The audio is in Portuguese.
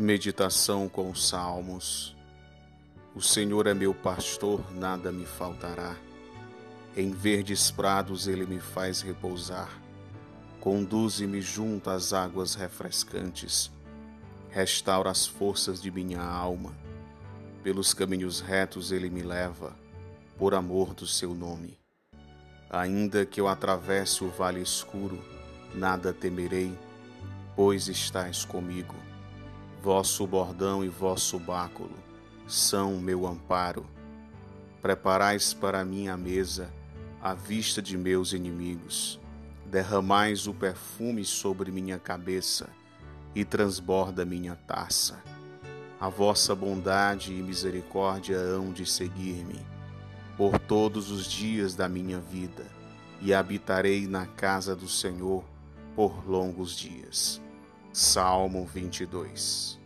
Meditação com os Salmos. O Senhor é meu pastor, nada me faltará. Em verdes prados ele me faz repousar. Conduze-me junto às águas refrescantes. Restaura as forças de minha alma. Pelos caminhos retos ele me leva, por amor do seu nome. Ainda que eu atravesse o vale escuro, nada temerei, pois estás comigo Vosso bordão e vosso báculo são meu amparo. Preparais para mim a mesa à vista de meus inimigos. Derramais o perfume sobre minha cabeça e transborda minha taça. A vossa bondade e misericórdia hão de seguir-me por todos os dias da minha vida, e habitarei na casa do Senhor por longos dias. Salmo 22